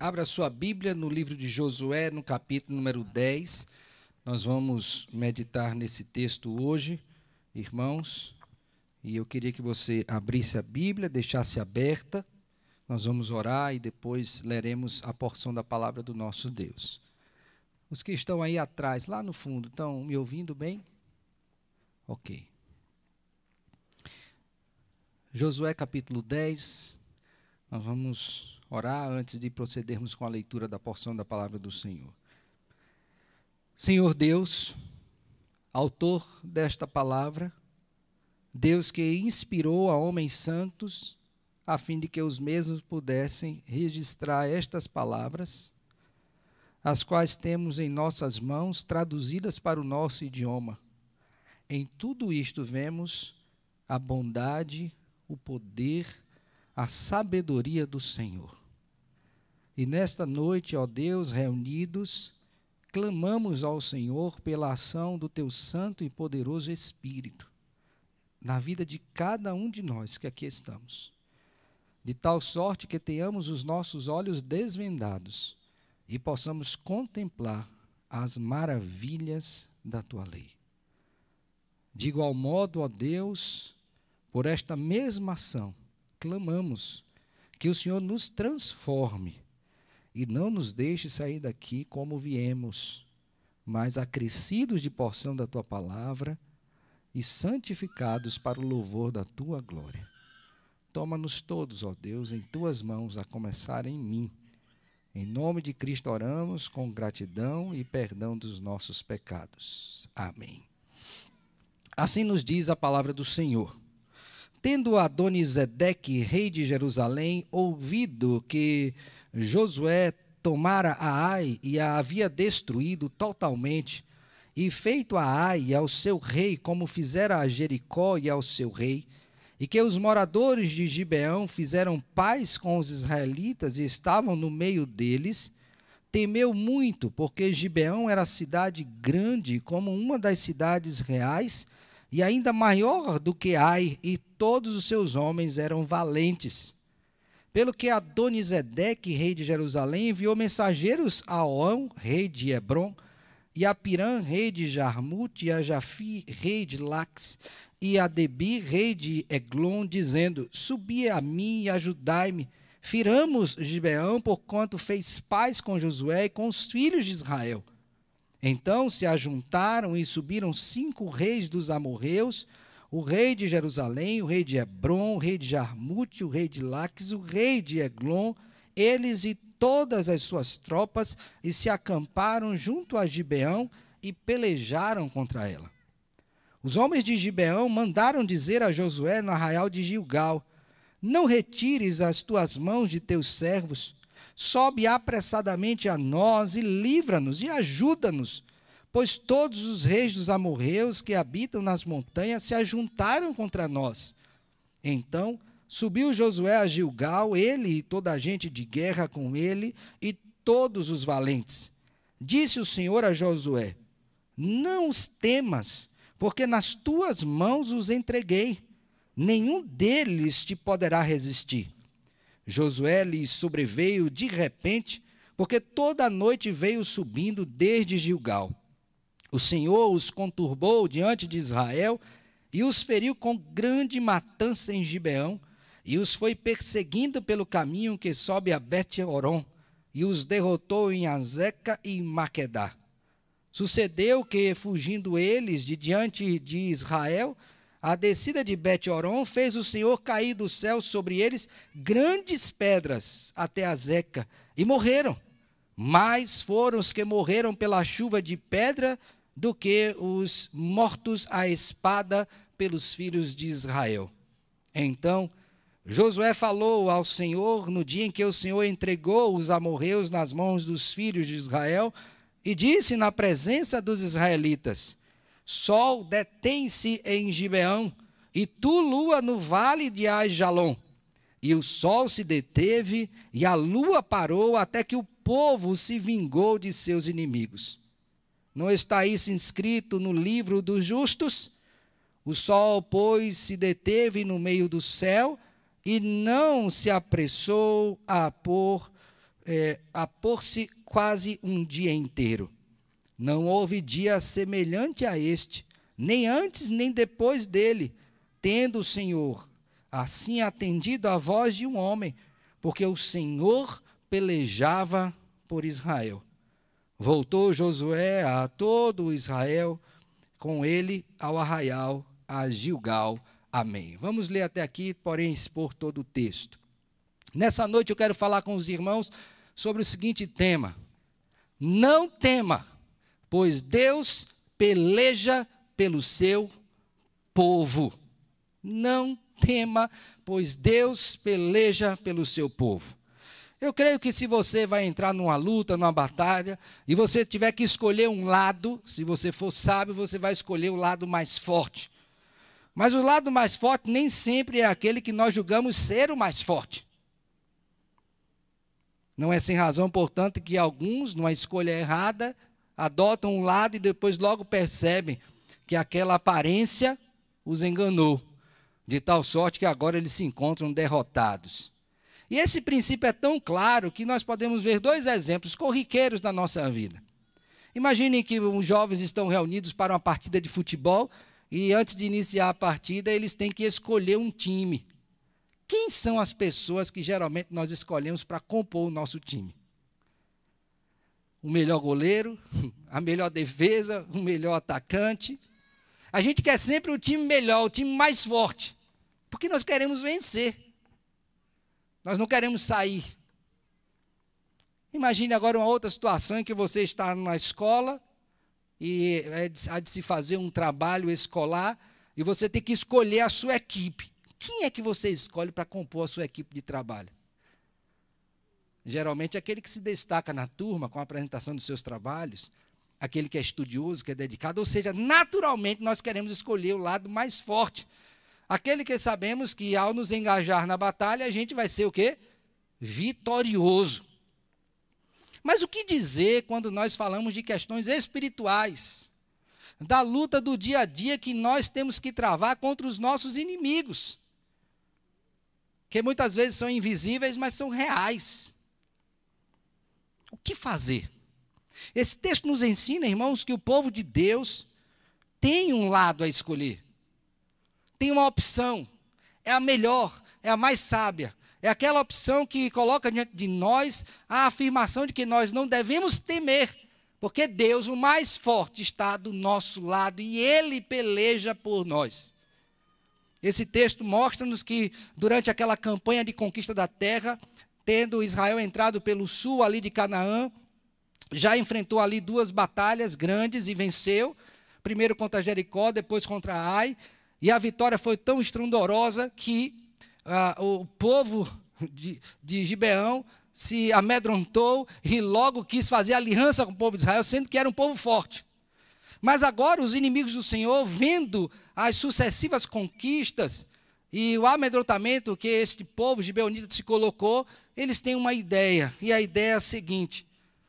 Abra sua Bíblia no livro de Josué, no capítulo número 10. Nós vamos meditar nesse texto hoje, irmãos. E eu queria que você abrisse a Bíblia, deixasse aberta. Nós vamos orar e depois leremos a porção da palavra do nosso Deus. Os que estão aí atrás, lá no fundo, estão me ouvindo bem? Ok. Josué capítulo 10. Nós vamos orar antes de procedermos com a leitura da porção da palavra do Senhor. Senhor Deus, autor desta palavra, Deus que inspirou a homens santos, a fim de que os mesmos pudessem registrar estas palavras, as quais temos em nossas mãos traduzidas para o nosso idioma. Em tudo isto vemos a bondade, o poder, a sabedoria do Senhor. E nesta noite, ó Deus, reunidos, clamamos ao Senhor pela ação do teu santo e poderoso Espírito na vida de cada um de nós que aqui estamos. De tal sorte que tenhamos os nossos olhos desvendados e possamos contemplar as maravilhas da tua lei. De igual modo, ó Deus, por esta mesma ação, clamamos que o Senhor nos transforme e não nos deixe sair daqui como viemos, mas acrescidos de porção da tua palavra e santificados para o louvor da tua glória. Toma-nos todos, ó Deus, em tuas mãos, a começar em mim. Em nome de Cristo oramos com gratidão e perdão dos nossos pecados. Amém. Assim nos diz a palavra do Senhor. Tendo Adonisedeque, rei de Jerusalém, ouvido que Josué tomara a Ai e a havia destruído totalmente, e feito a Ai ao seu rei como fizera a Jericó e ao seu rei, e que os moradores de Gibeão fizeram paz com os israelitas e estavam no meio deles, temeu muito, porque Gibeão era cidade grande, como uma das cidades reais, e ainda maior do que Ai, e todos os seus homens eram valentes. Pelo que Adonisedeque, rei de Jerusalém, enviou mensageiros a Oão, rei de Hebron, e a Pirã, rei de Jarmute, e a Jafi, rei de Lax, e a Debi, rei de Eglon, dizendo: Subi a mim e ajudai-me. Firamos Gibeão, porquanto fez paz com Josué e com os filhos de Israel. Então se ajuntaram e subiram cinco reis dos amorreus, o rei de Jerusalém, o rei de Hebron, o rei de Jarmute, o rei de Laques, o rei de Eglon, eles e todas as suas tropas, e se acamparam junto a Gibeão e pelejaram contra ela. Os homens de Gibeão mandaram dizer a Josué no arraial de Gilgal: Não retires as tuas mãos de teus servos, sobe apressadamente a nós e livra-nos e ajuda-nos pois todos os reis dos amorreus que habitam nas montanhas se ajuntaram contra nós. Então subiu Josué a Gilgal, ele e toda a gente de guerra com ele, e todos os valentes. Disse o Senhor a Josué: Não os temas, porque nas tuas mãos os entreguei. Nenhum deles te poderá resistir. Josué lhes sobreveio de repente, porque toda a noite veio subindo desde Gilgal. O Senhor os conturbou diante de Israel e os feriu com grande matança em Gibeão, e os foi perseguindo pelo caminho que sobe a Bet-Oron, e os derrotou em Azeca e Maquedá. Sucedeu que, fugindo eles de diante de Israel, a descida de Bet-Oron fez o Senhor cair do céu sobre eles grandes pedras até Azeca, e morreram. Mais foram os que morreram pela chuva de pedra do que os mortos à espada pelos filhos de Israel. Então, Josué falou ao Senhor no dia em que o Senhor entregou os amorreus nas mãos dos filhos de Israel e disse na presença dos israelitas: Sol detém-se em Gibeão e tu, lua, no vale de Ajalon. E o sol se deteve e a lua parou até que o povo se vingou de seus inimigos. Não está isso inscrito no livro dos justos? O sol, pois, se deteve no meio do céu e não se apressou a pôr é, a pôr-se quase um dia inteiro. Não houve dia semelhante a este, nem antes nem depois dele, tendo o Senhor assim atendido à voz de um homem, porque o Senhor pelejava por Israel. Voltou Josué a todo Israel, com ele ao arraial, a Gilgal. Amém. Vamos ler até aqui, porém expor todo o texto. Nessa noite eu quero falar com os irmãos sobre o seguinte tema: Não tema, pois Deus peleja pelo seu povo. Não tema, pois Deus peleja pelo seu povo. Eu creio que se você vai entrar numa luta, numa batalha, e você tiver que escolher um lado, se você for sábio, você vai escolher o lado mais forte. Mas o lado mais forte nem sempre é aquele que nós julgamos ser o mais forte. Não é sem razão, portanto, que alguns, numa escolha errada, adotam um lado e depois logo percebem que aquela aparência os enganou, de tal sorte que agora eles se encontram derrotados. E esse princípio é tão claro que nós podemos ver dois exemplos corriqueiros da nossa vida. Imaginem que os jovens estão reunidos para uma partida de futebol e antes de iniciar a partida eles têm que escolher um time. Quem são as pessoas que geralmente nós escolhemos para compor o nosso time? O melhor goleiro, a melhor defesa, o melhor atacante. A gente quer sempre o time melhor, o time mais forte, porque nós queremos vencer. Nós não queremos sair. Imagine agora uma outra situação em que você está numa escola e é há de se fazer um trabalho escolar e você tem que escolher a sua equipe. Quem é que você escolhe para compor a sua equipe de trabalho? Geralmente é aquele que se destaca na turma com a apresentação dos seus trabalhos, aquele que é estudioso, que é dedicado, ou seja, naturalmente nós queremos escolher o lado mais forte. Aquele que sabemos que ao nos engajar na batalha, a gente vai ser o quê? Vitorioso. Mas o que dizer quando nós falamos de questões espirituais? Da luta do dia a dia que nós temos que travar contra os nossos inimigos que muitas vezes são invisíveis, mas são reais. O que fazer? Esse texto nos ensina, irmãos, que o povo de Deus tem um lado a escolher, tem uma opção, é a melhor, é a mais sábia, é aquela opção que coloca diante de nós a afirmação de que nós não devemos temer, porque Deus, o mais forte, está do nosso lado e Ele peleja por nós. Esse texto mostra-nos que durante aquela campanha de conquista da terra, tendo Israel entrado pelo sul ali de Canaã, já enfrentou ali duas batalhas grandes e venceu. Primeiro contra Jericó, depois contra Ai. E a vitória foi tão estrondorosa que ah, o povo de, de Gibeão se amedrontou e logo quis fazer aliança com o povo de Israel, sendo que era um povo forte. Mas agora os inimigos do Senhor, vendo as sucessivas conquistas e o amedrontamento que este povo gibeonita se colocou, eles têm uma ideia, e a ideia é a seguinte: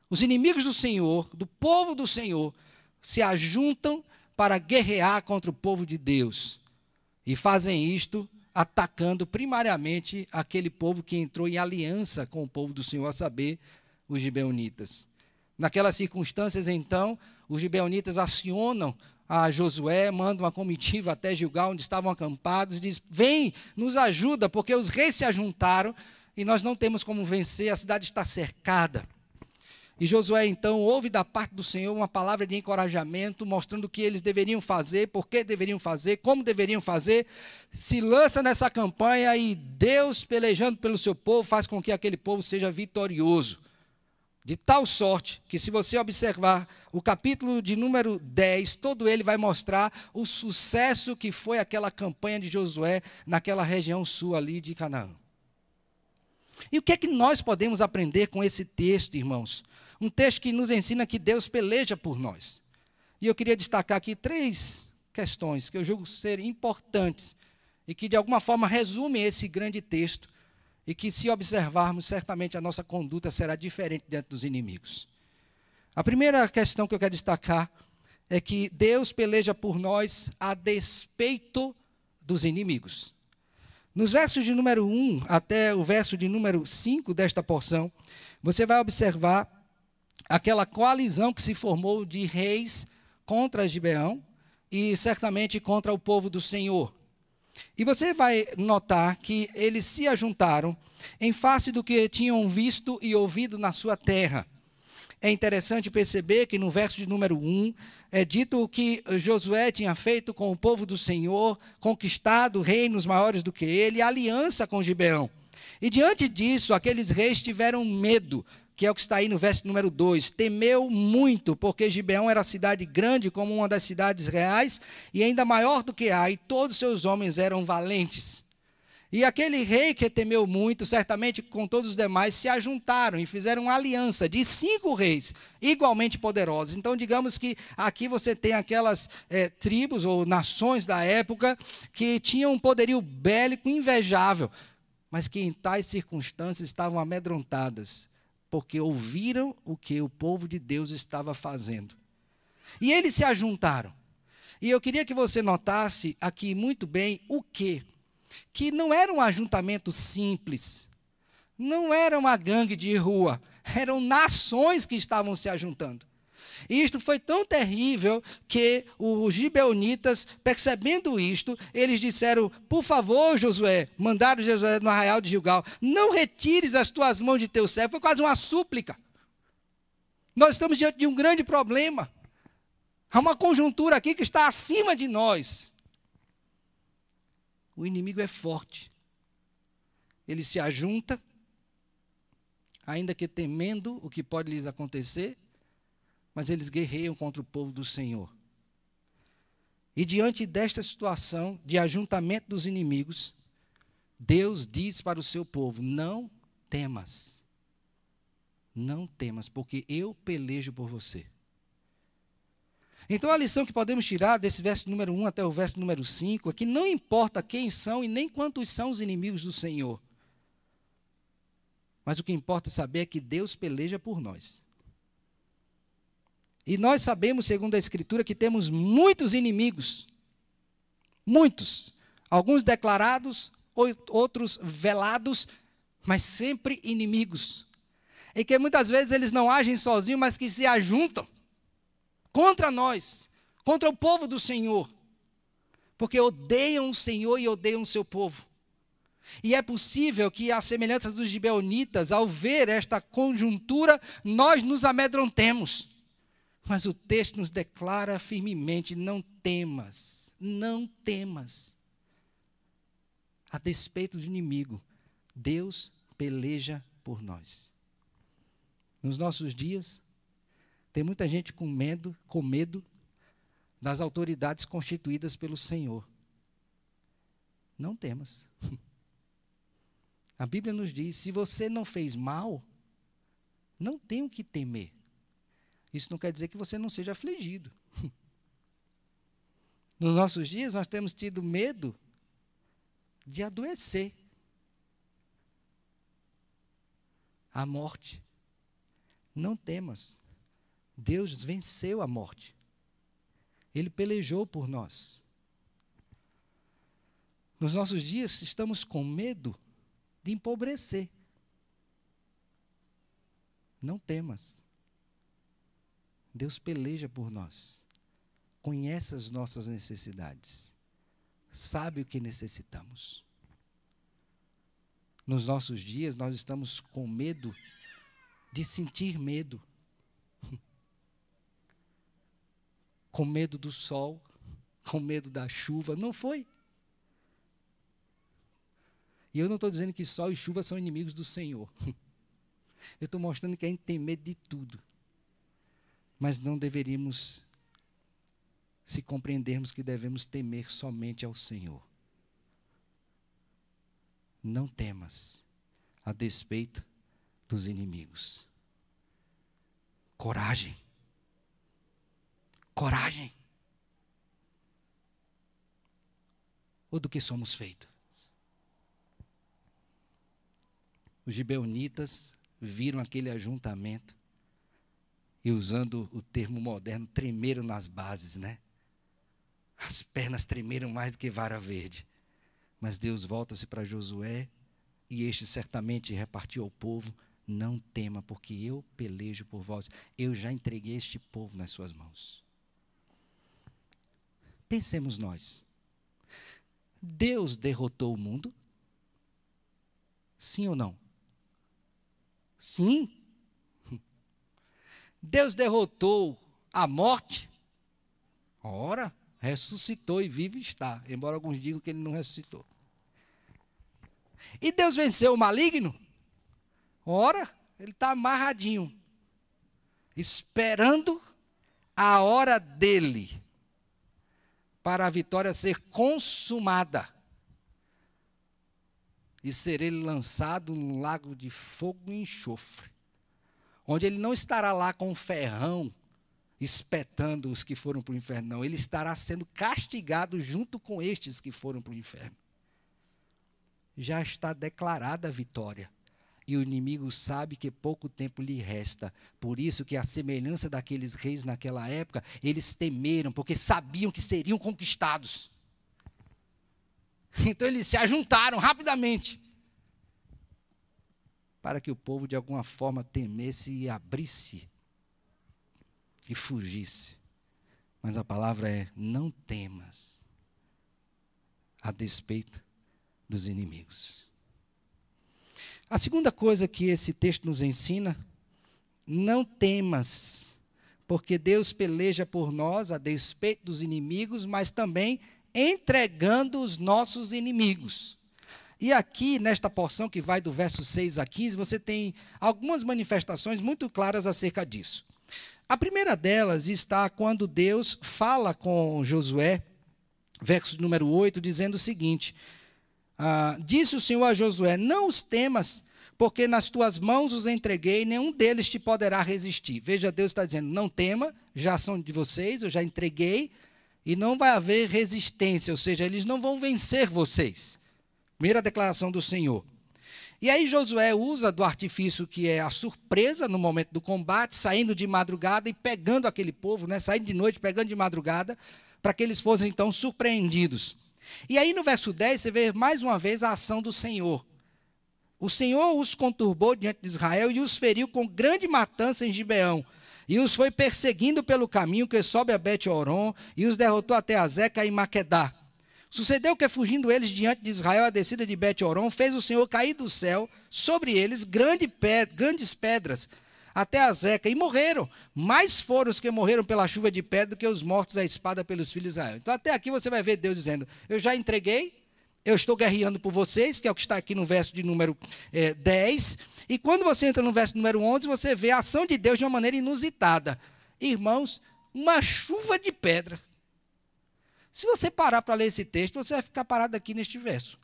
os inimigos do Senhor, do povo do Senhor, se ajuntam para guerrear contra o povo de Deus. E fazem isto atacando primariamente aquele povo que entrou em aliança com o povo do Senhor, a saber, os gibeonitas. Naquelas circunstâncias, então, os gibeonitas acionam a Josué, manda uma comitiva até Gilgal, onde estavam acampados, e diz: Vem, nos ajuda, porque os reis se ajuntaram e nós não temos como vencer, a cidade está cercada. E Josué então ouve da parte do Senhor uma palavra de encorajamento, mostrando o que eles deveriam fazer, por que deveriam fazer, como deveriam fazer. Se lança nessa campanha e Deus, pelejando pelo seu povo, faz com que aquele povo seja vitorioso. De tal sorte que, se você observar o capítulo de número 10, todo ele vai mostrar o sucesso que foi aquela campanha de Josué naquela região sul ali de Canaã. E o que é que nós podemos aprender com esse texto, irmãos? Um texto que nos ensina que Deus peleja por nós. E eu queria destacar aqui três questões que eu julgo ser importantes e que de alguma forma resumem esse grande texto e que, se observarmos, certamente a nossa conduta será diferente diante dos inimigos. A primeira questão que eu quero destacar é que Deus peleja por nós a despeito dos inimigos. Nos versos de número 1 até o verso de número 5 desta porção, você vai observar aquela coalizão que se formou de reis contra Gibeão e certamente contra o povo do Senhor. E você vai notar que eles se ajuntaram em face do que tinham visto e ouvido na sua terra. É interessante perceber que no verso de número 1 é dito que Josué tinha feito com o povo do Senhor, conquistado reinos maiores do que ele, aliança com Gibeão. E diante disso, aqueles reis tiveram medo, que é o que está aí no verso número 2. Temeu muito, porque Gibeão era cidade grande, como uma das cidades reais, e ainda maior do que Ai, e todos seus homens eram valentes. E aquele rei que temeu muito, certamente com todos os demais, se ajuntaram e fizeram uma aliança de cinco reis, igualmente poderosos. Então, digamos que aqui você tem aquelas é, tribos ou nações da época que tinham um poderio bélico invejável, mas que em tais circunstâncias estavam amedrontadas, porque ouviram o que o povo de Deus estava fazendo. E eles se ajuntaram. E eu queria que você notasse aqui muito bem o que que não era um ajuntamento simples, não era uma gangue de rua, eram nações que estavam se ajuntando. E isto foi tão terrível que os gibeonitas, percebendo isto, eles disseram: Por favor, Josué, mandaram Josué no arraial de Gilgal, não retires as tuas mãos de teu servo. Foi quase uma súplica. Nós estamos diante de um grande problema. Há uma conjuntura aqui que está acima de nós. O inimigo é forte. Ele se ajunta, ainda que temendo o que pode lhes acontecer, mas eles guerreiam contra o povo do Senhor. E diante desta situação de ajuntamento dos inimigos, Deus diz para o seu povo: Não temas. Não temas, porque eu pelejo por você. Então a lição que podemos tirar desse verso número 1 até o verso número 5 é que não importa quem são e nem quantos são os inimigos do Senhor. Mas o que importa saber é que Deus peleja por nós. E nós sabemos, segundo a Escritura, que temos muitos inimigos. Muitos. Alguns declarados, outros velados, mas sempre inimigos. E que muitas vezes eles não agem sozinhos, mas que se ajuntam contra nós, contra o povo do Senhor, porque odeiam o Senhor e odeiam o seu povo. E é possível que, à semelhança dos gibeonitas, ao ver esta conjuntura, nós nos amedrontemos. Mas o texto nos declara firmemente: não temas, não temas. A despeito do inimigo, Deus peleja por nós. Nos nossos dias, tem muita gente com medo, com medo das autoridades constituídas pelo Senhor. Não temas. A Bíblia nos diz: se você não fez mal, não tem o que temer. Isso não quer dizer que você não seja afligido. Nos nossos dias, nós temos tido medo de adoecer. A morte. Não temas. Deus venceu a morte. Ele pelejou por nós. Nos nossos dias, estamos com medo de empobrecer. Não temas. Deus peleja por nós. Conhece as nossas necessidades. Sabe o que necessitamos. Nos nossos dias, nós estamos com medo de sentir medo. com medo do sol, com medo da chuva. Não foi. E eu não estou dizendo que sol e chuva são inimigos do Senhor. Eu estou mostrando que a gente tem medo de tudo. Mas não deveríamos se compreendermos que devemos temer somente ao Senhor. Não temas a despeito dos inimigos. Coragem coragem. Ou do que somos feitos? Os gibeonitas viram aquele ajuntamento e, usando o termo moderno, tremeram nas bases, né? As pernas tremeram mais do que vara verde. Mas Deus volta-se para Josué e este certamente repartiu ao povo: Não tema, porque eu pelejo por vós. Eu já entreguei este povo nas suas mãos. Pensemos nós. Deus derrotou o mundo? Sim ou não? Sim. Deus derrotou a morte? Ora, ressuscitou e vive está, embora alguns digam que ele não ressuscitou. E Deus venceu o maligno? Ora, ele está amarradinho, esperando a hora dele para a vitória ser consumada e ser ele lançado no lago de fogo e enxofre, onde ele não estará lá com um ferrão espetando os que foram para o inferno, não, ele estará sendo castigado junto com estes que foram para o inferno. Já está declarada a vitória e o inimigo sabe que pouco tempo lhe resta. Por isso que a semelhança daqueles reis naquela época, eles temeram, porque sabiam que seriam conquistados. Então eles se ajuntaram rapidamente para que o povo de alguma forma temesse e abrisse e fugisse. Mas a palavra é: não temas, a despeito dos inimigos. A segunda coisa que esse texto nos ensina, não temas, porque Deus peleja por nós a despeito dos inimigos, mas também entregando os nossos inimigos. E aqui, nesta porção que vai do verso 6 a 15, você tem algumas manifestações muito claras acerca disso. A primeira delas está quando Deus fala com Josué, verso número 8, dizendo o seguinte: ah, disse o Senhor a Josué: Não os temas, porque nas tuas mãos os entreguei, nenhum deles te poderá resistir. Veja, Deus está dizendo: Não tema, já são de vocês, eu já entreguei, e não vai haver resistência, ou seja, eles não vão vencer vocês. Primeira declaração do Senhor. E aí Josué usa do artifício que é a surpresa no momento do combate, saindo de madrugada e pegando aquele povo, né, saindo de noite, pegando de madrugada, para que eles fossem então surpreendidos. E aí no verso 10 você vê mais uma vez a ação do Senhor. O Senhor os conturbou diante de Israel e os feriu com grande matança em Gibeão. E os foi perseguindo pelo caminho que sobe a Bet-Oron e os derrotou até a Zeca e Maquedá. Sucedeu que, fugindo eles diante de Israel, a descida de Bet-Oron, fez o Senhor cair do céu sobre eles grande grandes pedras, até a Zeca, e morreram. Mais foram os que morreram pela chuva de pedra do que os mortos à espada pelos filhos de Israel. Então, até aqui você vai ver Deus dizendo: Eu já entreguei, eu estou guerreando por vocês, que é o que está aqui no verso de número é, 10. E quando você entra no verso número 11, você vê a ação de Deus de uma maneira inusitada. Irmãos, uma chuva de pedra. Se você parar para ler esse texto, você vai ficar parado aqui neste verso.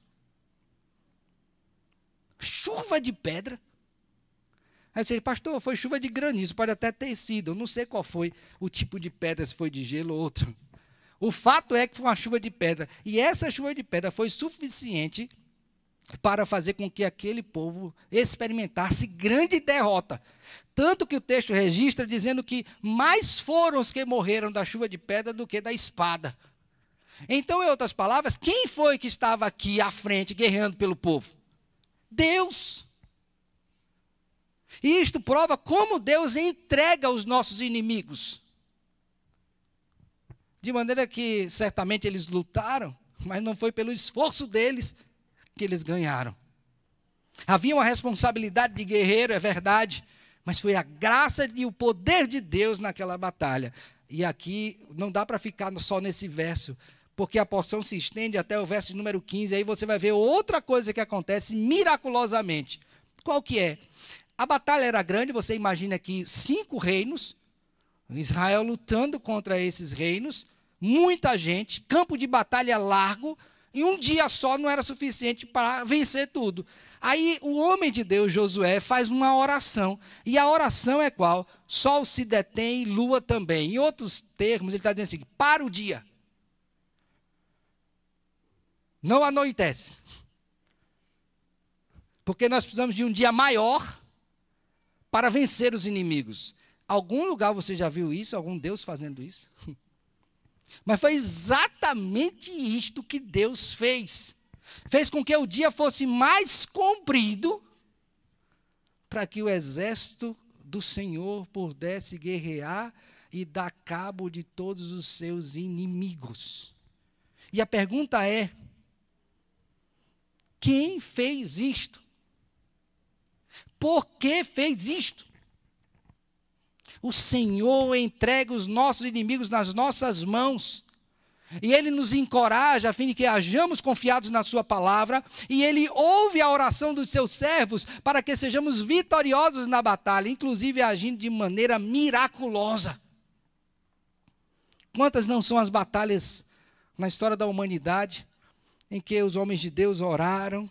Chuva de pedra. Aí você diz, pastor, foi chuva de granizo, pode até ter sido. Eu não sei qual foi o tipo de pedra, se foi de gelo ou outro. O fato é que foi uma chuva de pedra. E essa chuva de pedra foi suficiente para fazer com que aquele povo experimentasse grande derrota. Tanto que o texto registra dizendo que mais foram os que morreram da chuva de pedra do que da espada. Então, em outras palavras, quem foi que estava aqui à frente guerreando pelo povo? Deus. E isto prova como Deus entrega os nossos inimigos. De maneira que certamente eles lutaram, mas não foi pelo esforço deles que eles ganharam. Havia uma responsabilidade de guerreiro, é verdade, mas foi a graça e o poder de Deus naquela batalha. E aqui não dá para ficar só nesse verso, porque a porção se estende até o verso número 15, aí você vai ver outra coisa que acontece miraculosamente. Qual que é? A batalha era grande, você imagina aqui cinco reinos, Israel lutando contra esses reinos, muita gente, campo de batalha largo, e um dia só não era suficiente para vencer tudo. Aí o homem de Deus, Josué, faz uma oração. E a oração é qual? Sol se detém lua também. Em outros termos, ele está dizendo assim: para o dia. Não anoitece. Porque nós precisamos de um dia maior para vencer os inimigos. Algum lugar você já viu isso? Algum Deus fazendo isso? Mas foi exatamente isto que Deus fez. Fez com que o dia fosse mais comprido para que o exército do Senhor pudesse guerrear e dar cabo de todos os seus inimigos. E a pergunta é: quem fez isto? Por que fez isto? O Senhor entrega os nossos inimigos nas nossas mãos. E ele nos encoraja a fim de que hajamos confiados na sua palavra, e ele ouve a oração dos seus servos para que sejamos vitoriosos na batalha, inclusive agindo de maneira miraculosa. Quantas não são as batalhas na história da humanidade em que os homens de Deus oraram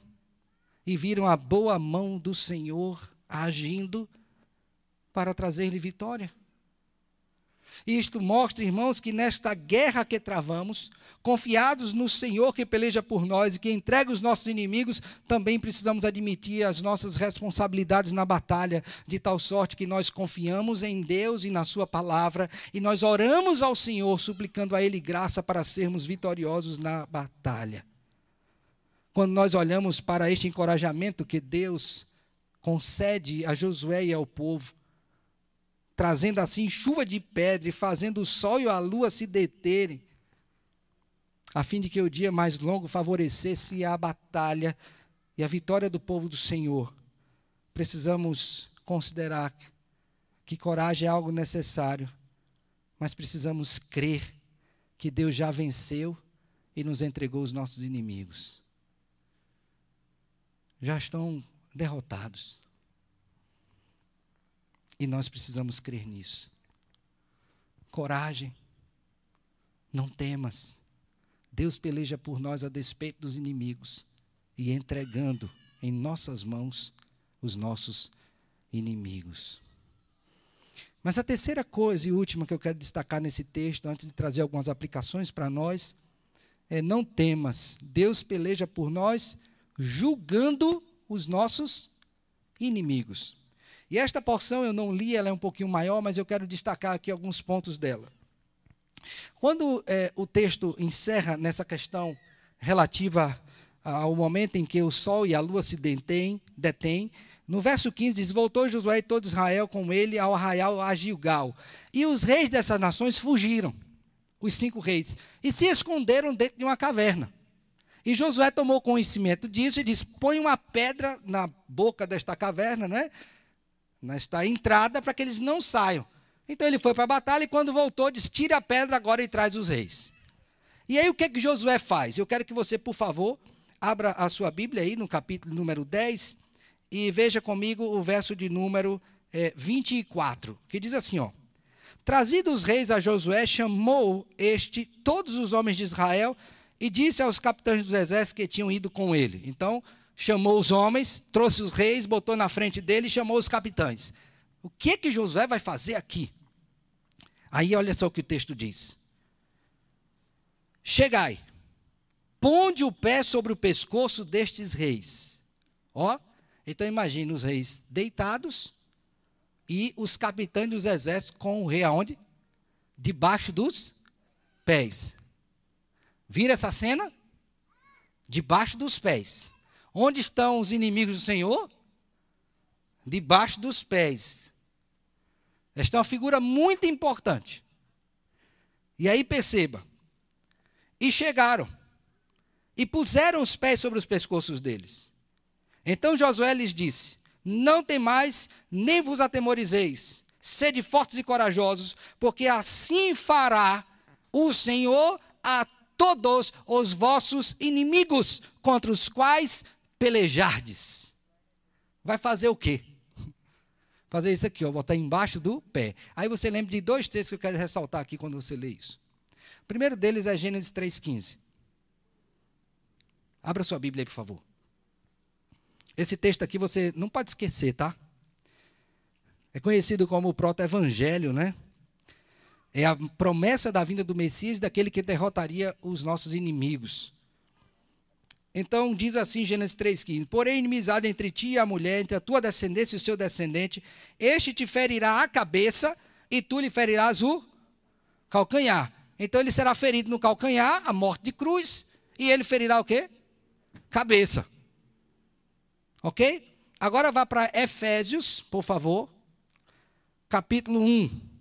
e viram a boa mão do Senhor agindo para trazer-lhe vitória? Isto mostra, irmãos, que nesta guerra que travamos, confiados no Senhor que peleja por nós e que entrega os nossos inimigos, também precisamos admitir as nossas responsabilidades na batalha, de tal sorte que nós confiamos em Deus e na Sua palavra, e nós oramos ao Senhor, suplicando a Ele graça para sermos vitoriosos na batalha. Quando nós olhamos para este encorajamento que Deus concede a Josué e ao povo, trazendo assim chuva de pedra e fazendo o sol e a lua se deterem, a fim de que o dia mais longo favorecesse a batalha e a vitória do povo do Senhor. Precisamos considerar que coragem é algo necessário, mas precisamos crer que Deus já venceu e nos entregou os nossos inimigos. Já estão derrotados. E nós precisamos crer nisso. Coragem. Não temas. Deus peleja por nós a despeito dos inimigos e entregando em nossas mãos os nossos inimigos. Mas a terceira coisa e última que eu quero destacar nesse texto, antes de trazer algumas aplicações para nós, é não temas. Deus peleja por nós julgando os nossos inimigos. E esta porção eu não li, ela é um pouquinho maior, mas eu quero destacar aqui alguns pontos dela. Quando é, o texto encerra nessa questão relativa ao momento em que o sol e a lua se detêm, detém, no verso 15 diz: Voltou Josué e todo Israel com ele ao arraial a Gilgal. E os reis dessas nações fugiram, os cinco reis, e se esconderam dentro de uma caverna. E Josué tomou conhecimento disso e disse: Põe uma pedra na boca desta caverna, né? nesta entrada para que eles não saiam. Então ele foi para a batalha e quando voltou disse: tire a pedra agora e traz os reis. E aí o que, que Josué faz? Eu quero que você, por favor, abra a sua Bíblia aí no capítulo número 10 e veja comigo o verso de número é, 24, que diz assim: ó. Trazidos os reis a Josué, chamou este todos os homens de Israel e disse aos capitães dos exércitos que tinham ido com ele. Então, chamou os homens, trouxe os reis, botou na frente dele e chamou os capitães. O que que Josué vai fazer aqui? Aí olha só o que o texto diz. Chegai, ponde o pé sobre o pescoço destes reis. Ó, então imagine os reis deitados e os capitães dos exércitos com o rei aonde? Debaixo dos pés. Vira essa cena? Debaixo dos pés. Onde estão os inimigos do Senhor? Debaixo dos pés. Esta é uma figura muito importante. E aí perceba. E chegaram. E puseram os pés sobre os pescoços deles. Então Josué lhes disse: Não temais, nem vos atemorizeis. Sede fortes e corajosos, porque assim fará o Senhor a todos os vossos inimigos, contra os quais pelejardes. Vai fazer o quê? Fazer isso aqui, ó, botar embaixo do pé. Aí você lembra de dois textos que eu quero ressaltar aqui quando você lê isso. O primeiro deles é Gênesis 3,15. Abra sua Bíblia aí, por favor. Esse texto aqui você não pode esquecer, tá? É conhecido como o proto-evangelho, né? É a promessa da vinda do Messias, daquele que derrotaria os nossos inimigos. Então diz assim Gênesis 3,15: Porém, inimizade entre ti e a mulher, entre a tua descendência e o seu descendente, este te ferirá a cabeça e tu lhe ferirás o calcanhar. Então ele será ferido no calcanhar, a morte de cruz, e ele ferirá o quê? Cabeça. Ok? Agora vá para Efésios, por favor, capítulo 1.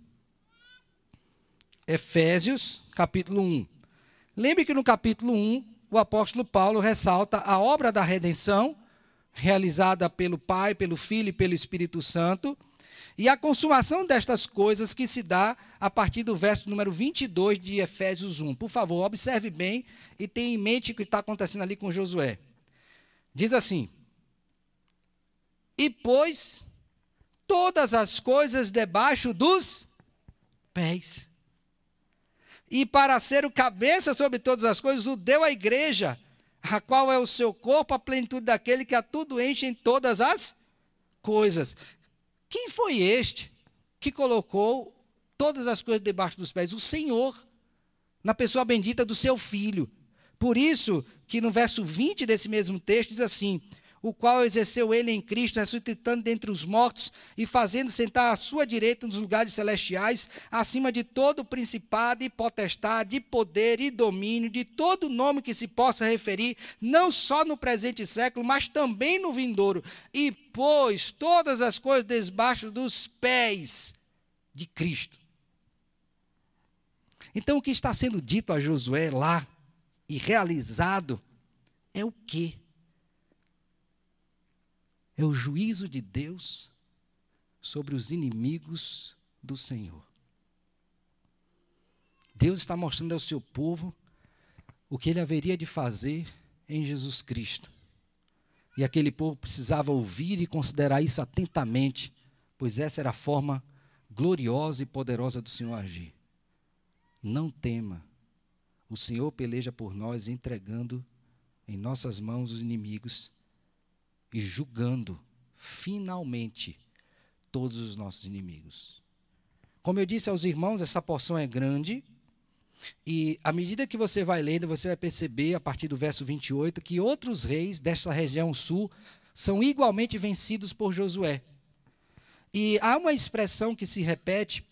Efésios, capítulo 1. Lembre que no capítulo 1, o apóstolo Paulo ressalta a obra da redenção, realizada pelo Pai, pelo Filho e pelo Espírito Santo, e a consumação destas coisas que se dá a partir do verso número 22 de Efésios 1. Por favor, observe bem e tenha em mente o que está acontecendo ali com Josué. Diz assim: E pôs todas as coisas debaixo dos pés. E para ser o cabeça sobre todas as coisas, o deu à igreja, a qual é o seu corpo, a plenitude daquele que a tudo enche em todas as coisas. Quem foi este que colocou todas as coisas debaixo dos pés? O Senhor, na pessoa bendita do seu filho. Por isso que no verso 20 desse mesmo texto diz assim: o qual exerceu ele em Cristo, ressuscitando dentre os mortos e fazendo sentar à sua direita nos lugares celestiais, acima de todo principado e potestade, e poder e domínio, de todo nome que se possa referir, não só no presente século, mas também no vindouro. E pôs todas as coisas debaixo dos pés de Cristo. Então, o que está sendo dito a Josué lá e realizado é o quê? É o juízo de Deus sobre os inimigos do Senhor. Deus está mostrando ao seu povo o que ele haveria de fazer em Jesus Cristo. E aquele povo precisava ouvir e considerar isso atentamente, pois essa era a forma gloriosa e poderosa do Senhor agir. Não tema, o Senhor peleja por nós, entregando em nossas mãos os inimigos e julgando finalmente todos os nossos inimigos. Como eu disse aos irmãos, essa porção é grande. E à medida que você vai lendo, você vai perceber, a partir do verso 28, que outros reis desta região sul são igualmente vencidos por Josué. E há uma expressão que se repete,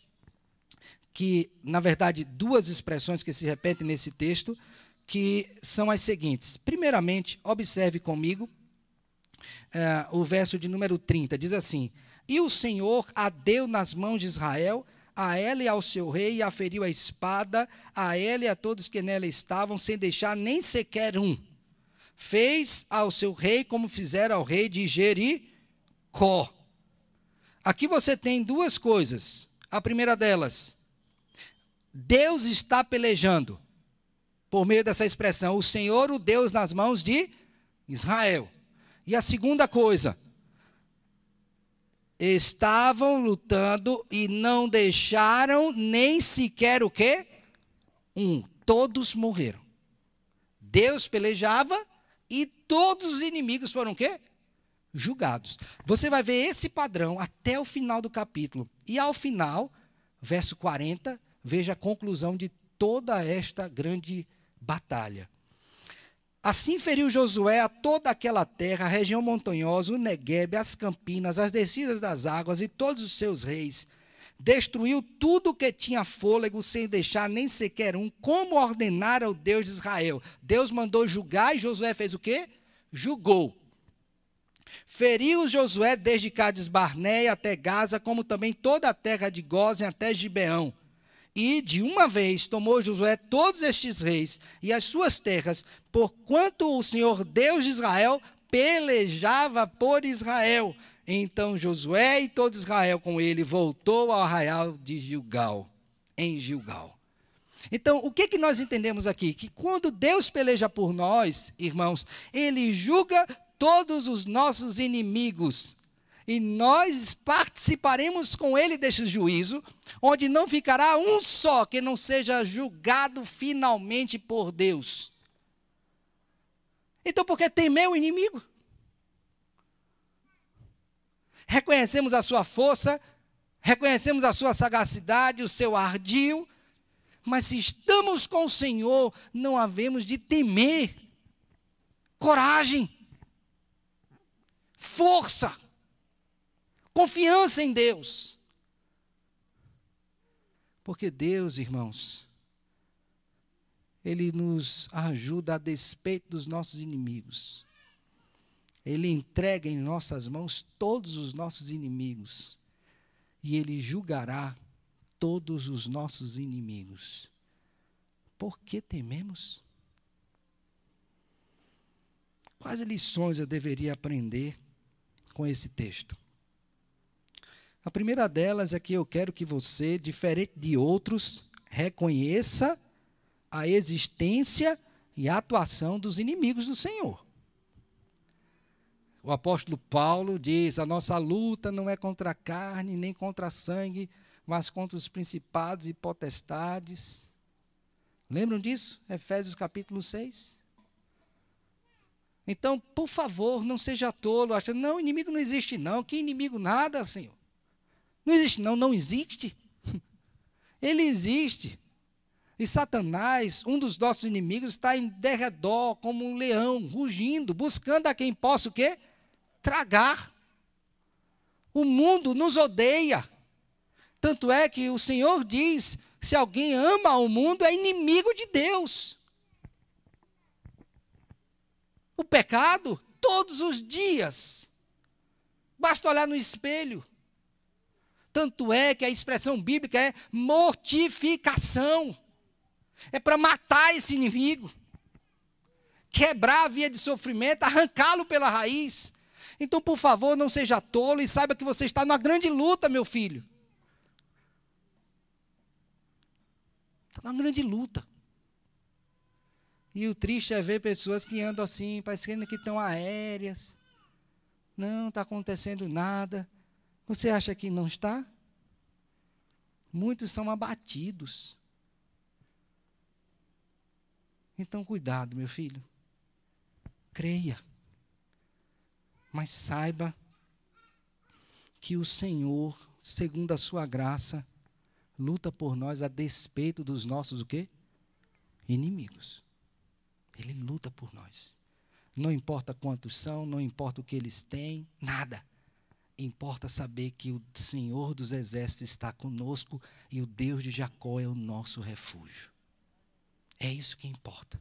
que, na verdade, duas expressões que se repetem nesse texto, que são as seguintes. Primeiramente, observe comigo é, o verso de número 30, diz assim: E o Senhor a deu nas mãos de Israel, a ela e ao seu rei, e aferiu a espada, a ela e a todos que nela estavam, sem deixar nem sequer um. Fez ao seu rei como fizeram ao rei de Jericó. Aqui você tem duas coisas. A primeira delas, Deus está pelejando, por meio dessa expressão, o Senhor, o Deus nas mãos de Israel. E a segunda coisa, estavam lutando e não deixaram nem sequer o quê? Um, todos morreram. Deus pelejava e todos os inimigos foram o quê? Julgados. Você vai ver esse padrão até o final do capítulo. E ao final, verso 40, veja a conclusão de toda esta grande batalha. Assim feriu Josué a toda aquela terra, a região montanhosa, o Neguebe, as campinas, as descidas das águas e todos os seus reis. Destruiu tudo que tinha fôlego, sem deixar nem sequer um, como ordenara o Deus de Israel. Deus mandou julgar e Josué fez o quê? Julgou. Feriu Josué desde Cades Barneia até Gaza, como também toda a terra de Gozen até Gibeão. E de uma vez tomou Josué todos estes reis e as suas terras, porquanto o Senhor Deus de Israel pelejava por Israel. Então Josué e todo Israel com ele voltou ao arraial de Gilgal, em Gilgal. Então, o que, que nós entendemos aqui? Que quando Deus peleja por nós, irmãos, ele julga todos os nossos inimigos e nós participaremos com ele deste juízo, onde não ficará um só que não seja julgado finalmente por Deus. Então, por que temer o inimigo? Reconhecemos a sua força, reconhecemos a sua sagacidade, o seu ardil, mas se estamos com o Senhor, não havemos de temer. Coragem, força Confiança em Deus. Porque Deus, irmãos, Ele nos ajuda a despeito dos nossos inimigos. Ele entrega em nossas mãos todos os nossos inimigos. E ele julgará todos os nossos inimigos. Por que tememos? Quais lições eu deveria aprender com esse texto? A primeira delas é que eu quero que você, diferente de outros, reconheça a existência e a atuação dos inimigos do Senhor. O apóstolo Paulo diz: a nossa luta não é contra a carne nem contra a sangue, mas contra os principados e potestades. Lembram disso? Efésios capítulo 6. Então, por favor, não seja tolo, achando, não, inimigo não existe, não. Que inimigo nada, Senhor. Não existe, não, não existe. Ele existe. E Satanás, um dos nossos inimigos, está em derredor como um leão, rugindo, buscando a quem possa o quê? Tragar. O mundo nos odeia. Tanto é que o Senhor diz: se alguém ama o mundo, é inimigo de Deus. O pecado, todos os dias. Basta olhar no espelho. Tanto é que a expressão bíblica é mortificação. É para matar esse inimigo. Quebrar a via de sofrimento, arrancá-lo pela raiz. Então, por favor, não seja tolo e saiba que você está numa grande luta, meu filho. Está numa grande luta. E o triste é ver pessoas que andam assim, parecendo que estão aéreas. Não está acontecendo nada. Você acha que não está? Muitos são abatidos. Então, cuidado, meu filho. Creia. Mas saiba que o Senhor, segundo a sua graça, luta por nós a despeito dos nossos o quê? Inimigos. Ele luta por nós. Não importa quantos são, não importa o que eles têm, nada. Importa saber que o Senhor dos Exércitos está conosco e o Deus de Jacó é o nosso refúgio. É isso que importa.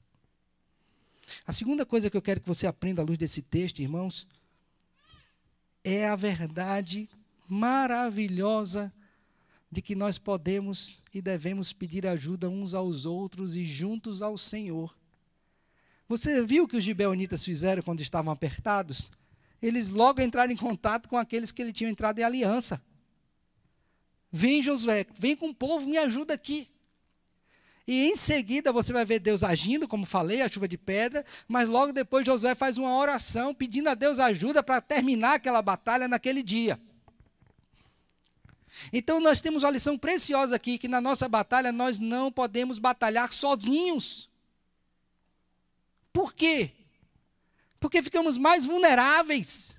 A segunda coisa que eu quero que você aprenda à luz desse texto, irmãos, é a verdade maravilhosa de que nós podemos e devemos pedir ajuda uns aos outros e juntos ao Senhor. Você viu o que os gibeonitas fizeram quando estavam apertados? Eles logo entraram em contato com aqueles que ele tinham entrado em aliança. Vem, Josué, vem com o povo, me ajuda aqui. E em seguida você vai ver Deus agindo, como falei, a chuva de pedra, mas logo depois Josué faz uma oração pedindo a Deus ajuda para terminar aquela batalha naquele dia. Então nós temos uma lição preciosa aqui, que na nossa batalha nós não podemos batalhar sozinhos. Por quê? Porque ficamos mais vulneráveis.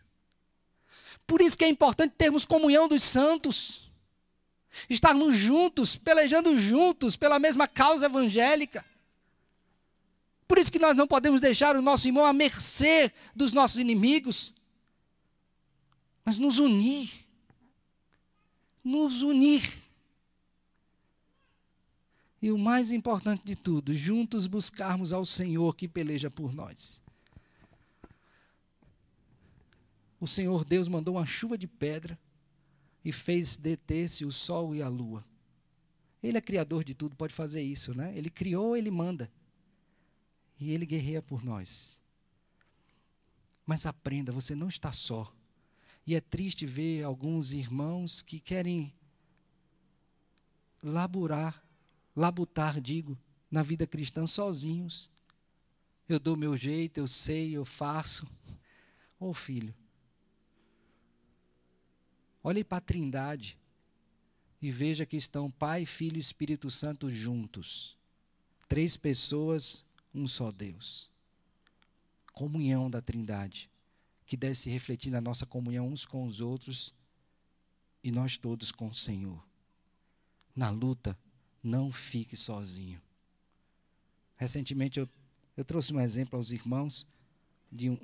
Por isso que é importante termos comunhão dos santos. Estarmos juntos, pelejando juntos pela mesma causa evangélica. Por isso que nós não podemos deixar o nosso irmão à mercê dos nossos inimigos, mas nos unir. Nos unir. E o mais importante de tudo, juntos buscarmos ao Senhor que peleja por nós. O Senhor Deus mandou uma chuva de pedra e fez deter-se o sol e a lua. Ele é criador de tudo, pode fazer isso, né? Ele criou, ele manda. E ele guerreia por nós. Mas aprenda, você não está só. E é triste ver alguns irmãos que querem laburar labutar, digo, na vida cristã sozinhos. Eu dou meu jeito, eu sei, eu faço. Ô oh, filho, olhe para a trindade e veja que estão Pai, Filho e Espírito Santo juntos. Três pessoas, um só Deus. Comunhão da trindade, que deve se refletir na nossa comunhão uns com os outros e nós todos com o Senhor. Na luta, não fique sozinho. Recentemente eu, eu trouxe um exemplo aos irmãos de um,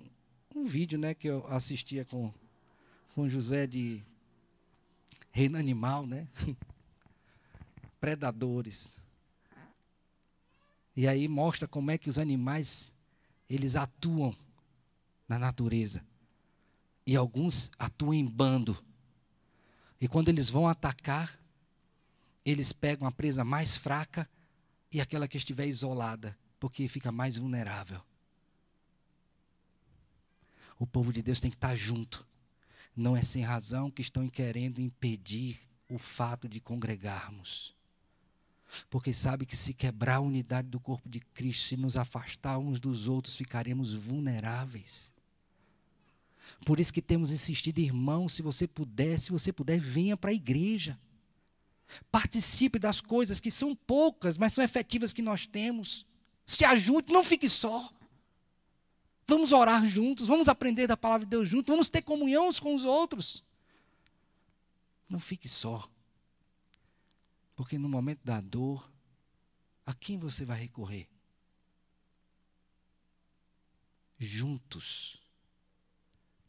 um vídeo né, que eu assistia com, com José de reino animal, né? Predadores. E aí mostra como é que os animais eles atuam na natureza. E alguns atuam em bando. E quando eles vão atacar, eles pegam a presa mais fraca e aquela que estiver isolada, porque fica mais vulnerável. O povo de Deus tem que estar junto. Não é sem razão que estão querendo impedir o fato de congregarmos. Porque sabe que se quebrar a unidade do corpo de Cristo, se nos afastar uns dos outros, ficaremos vulneráveis. Por isso que temos insistido, irmão, se você puder, se você puder, venha para a igreja. Participe das coisas que são poucas, mas são efetivas que nós temos. Se ajunte, não fique só. Vamos orar juntos, vamos aprender da palavra de Deus juntos, vamos ter comunhão uns com os outros. Não fique só. Porque no momento da dor, a quem você vai recorrer? Juntos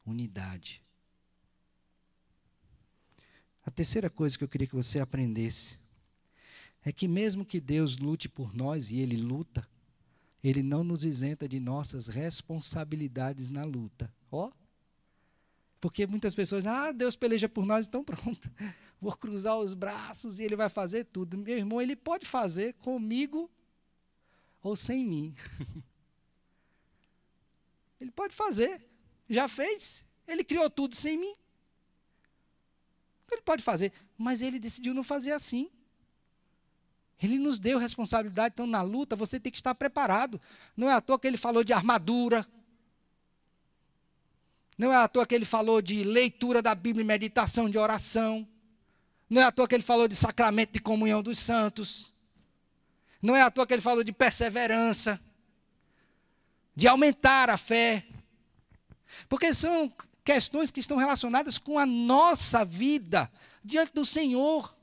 unidade. A terceira coisa que eu queria que você aprendesse é que, mesmo que Deus lute por nós, e Ele luta, Ele não nos isenta de nossas responsabilidades na luta. Ó. Oh. Porque muitas pessoas, ah, Deus peleja por nós, então pronto. Vou cruzar os braços e Ele vai fazer tudo. Meu irmão, Ele pode fazer comigo ou sem mim. Ele pode fazer. Já fez. Ele criou tudo sem mim. Ele pode fazer, mas ele decidiu não fazer assim. Ele nos deu responsabilidade, então na luta você tem que estar preparado. Não é à toa que ele falou de armadura. Não é à toa que ele falou de leitura da Bíblia meditação de oração. Não é à toa que ele falou de sacramento de comunhão dos santos. Não é à toa que ele falou de perseverança, de aumentar a fé. Porque são questões que estão relacionadas com a nossa vida diante do Senhor.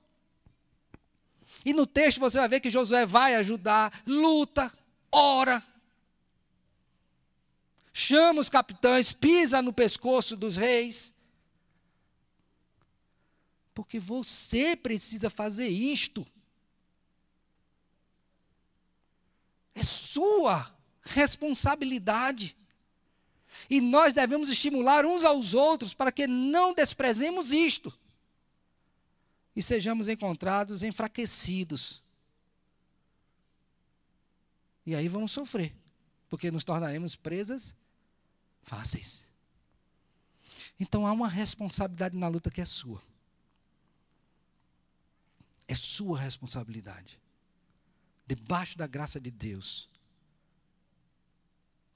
E no texto você vai ver que Josué vai ajudar, luta, ora, chama os capitães, pisa no pescoço dos reis. Porque você precisa fazer isto. É sua responsabilidade. E nós devemos estimular uns aos outros para que não desprezemos isto e sejamos encontrados enfraquecidos. E aí vamos sofrer, porque nos tornaremos presas fáceis. Então há uma responsabilidade na luta que é sua. É sua responsabilidade. Debaixo da graça de Deus,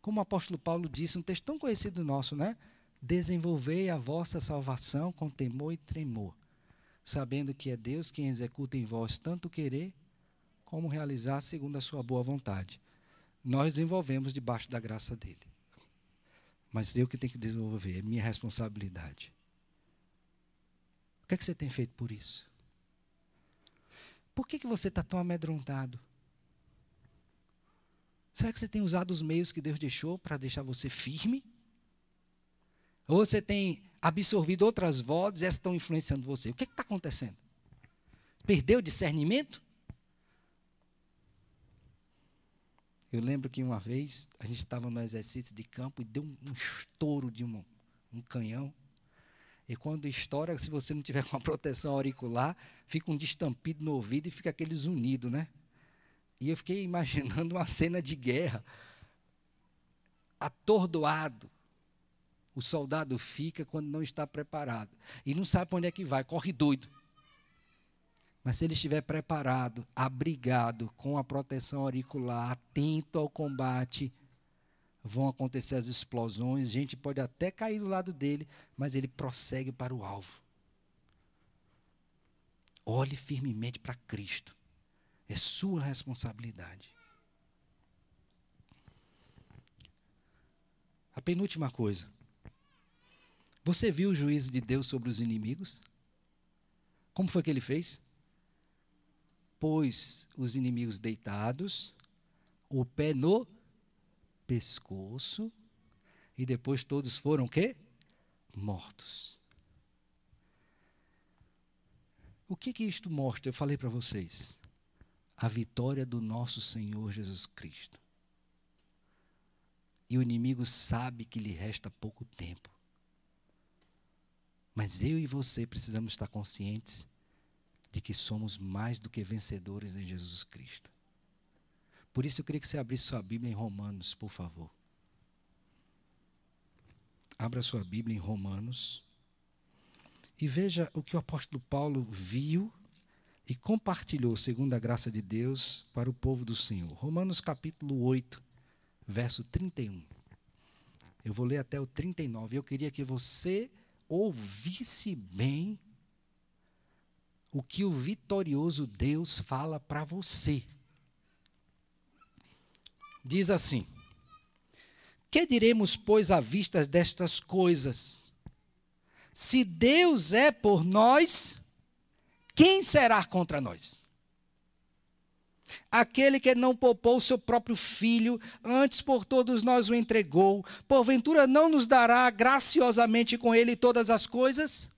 como o apóstolo Paulo disse, um texto tão conhecido nosso, né? Desenvolvei a vossa salvação com temor e tremor, sabendo que é Deus quem executa em vós tanto querer como realizar segundo a sua boa vontade. Nós desenvolvemos debaixo da graça dele. Mas eu que tenho que desenvolver, é minha responsabilidade. O que, é que você tem feito por isso? Por que, que você está tão amedrontado? Será que você tem usado os meios que Deus deixou para deixar você firme? Ou você tem absorvido outras vozes essas estão influenciando você? O que está acontecendo? Perdeu o discernimento? Eu lembro que uma vez a gente estava no exercício de campo e deu um, um estouro de um, um canhão. E quando estoura, se você não tiver com a proteção auricular, fica um destampido no ouvido e fica aquele zunido, né? E eu fiquei imaginando uma cena de guerra. Atordoado. O soldado fica quando não está preparado. E não sabe para onde é que vai, corre doido. Mas se ele estiver preparado, abrigado, com a proteção auricular, atento ao combate, vão acontecer as explosões, gente pode até cair do lado dele, mas ele prossegue para o alvo. Olhe firmemente para Cristo. É sua responsabilidade. A penúltima coisa. Você viu o juízo de Deus sobre os inimigos? Como foi que ele fez? Pôs os inimigos deitados, o pé no pescoço, e depois todos foram quê? Mortos. O que que isto mostra? Eu falei para vocês a vitória do nosso Senhor Jesus Cristo. E o inimigo sabe que lhe resta pouco tempo. Mas eu e você precisamos estar conscientes de que somos mais do que vencedores em Jesus Cristo. Por isso eu queria que você abrisse sua Bíblia em Romanos, por favor. Abra sua Bíblia em Romanos e veja o que o apóstolo Paulo viu e compartilhou, segundo a graça de Deus, para o povo do Senhor. Romanos capítulo 8, verso 31. Eu vou ler até o 39. Eu queria que você ouvisse bem o que o vitorioso Deus fala para você. Diz assim: Que diremos, pois, à vista destas coisas? Se Deus é por nós, quem será contra nós? Aquele que não poupou o seu próprio filho, antes por todos nós o entregou, porventura não nos dará graciosamente com ele todas as coisas?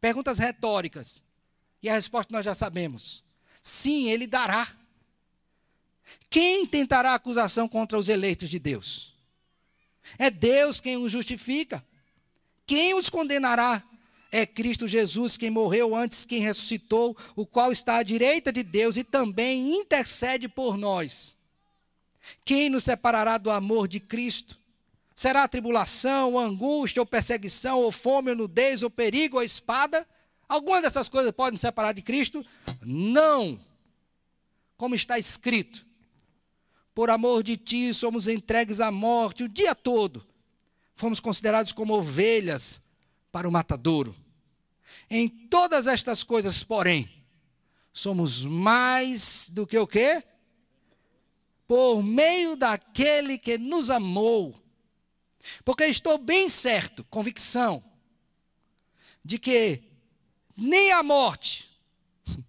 Perguntas retóricas. E a resposta nós já sabemos. Sim, ele dará. Quem tentará acusação contra os eleitos de Deus? É Deus quem os justifica. Quem os condenará? É Cristo Jesus quem morreu antes, quem ressuscitou, o qual está à direita de Deus e também intercede por nós. Quem nos separará do amor de Cristo? Será tribulação, angústia, ou perseguição, ou fome, ou nudez, ou perigo, ou espada? Alguma dessas coisas pode nos separar de Cristo? Não. Como está escrito: Por amor de ti somos entregues à morte o dia todo. Fomos considerados como ovelhas para o matadouro. Em todas estas coisas, porém, somos mais do que o quê? Por meio daquele que nos amou. Porque estou bem certo, convicção, de que nem a morte,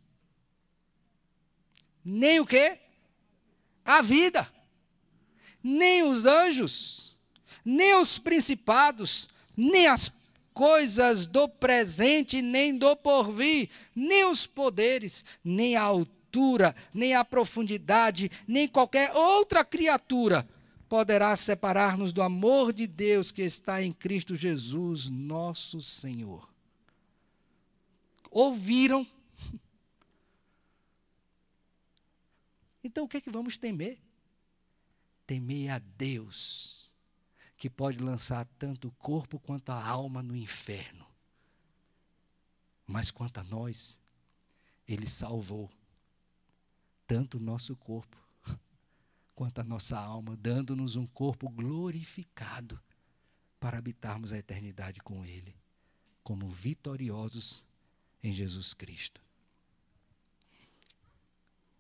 nem o quê? A vida, nem os anjos, nem os principados, nem as coisas do presente, nem do porvir, nem os poderes, nem a altura, nem a profundidade, nem qualquer outra criatura poderá separar-nos do amor de Deus que está em Cristo Jesus, nosso Senhor. Ouviram? Então o que é que vamos temer? Temer a Deus que pode lançar tanto o corpo quanto a alma no inferno. Mas quanto a nós, Ele salvou tanto o nosso corpo quanto a nossa alma, dando-nos um corpo glorificado para habitarmos a eternidade com Ele, como vitoriosos em Jesus Cristo.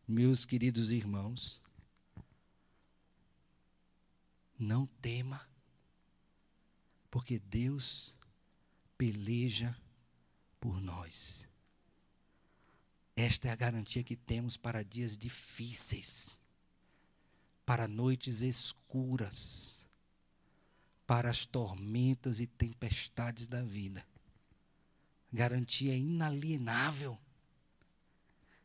Meus queridos irmãos, não tema porque Deus peleja por nós. Esta é a garantia que temos para dias difíceis, para noites escuras, para as tormentas e tempestades da vida. Garantia inalienável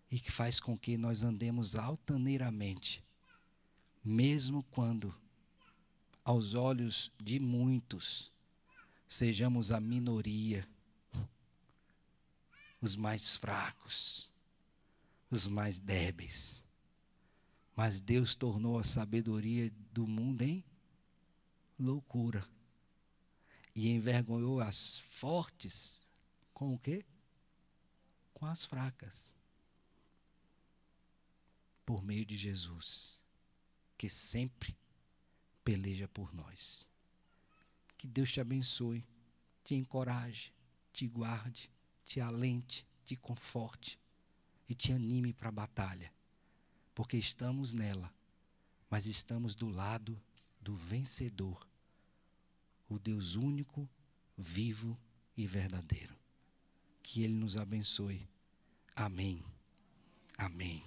e que faz com que nós andemos altaneiramente, mesmo quando, aos olhos de muitos, sejamos a minoria, os mais fracos, os mais débeis. Mas Deus tornou a sabedoria do mundo em loucura. E envergonhou as fortes com o quê? Com as fracas. Por meio de Jesus, que sempre peleja por nós. Que Deus te abençoe, te encoraje, te guarde, te alente, te conforte e te anime para a batalha. Porque estamos nela, mas estamos do lado do vencedor, o Deus único, vivo e verdadeiro. Que Ele nos abençoe. Amém. Amém.